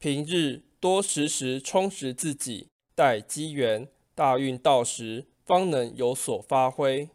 平日多时时充实自己待机缘大运到时方能有所发挥。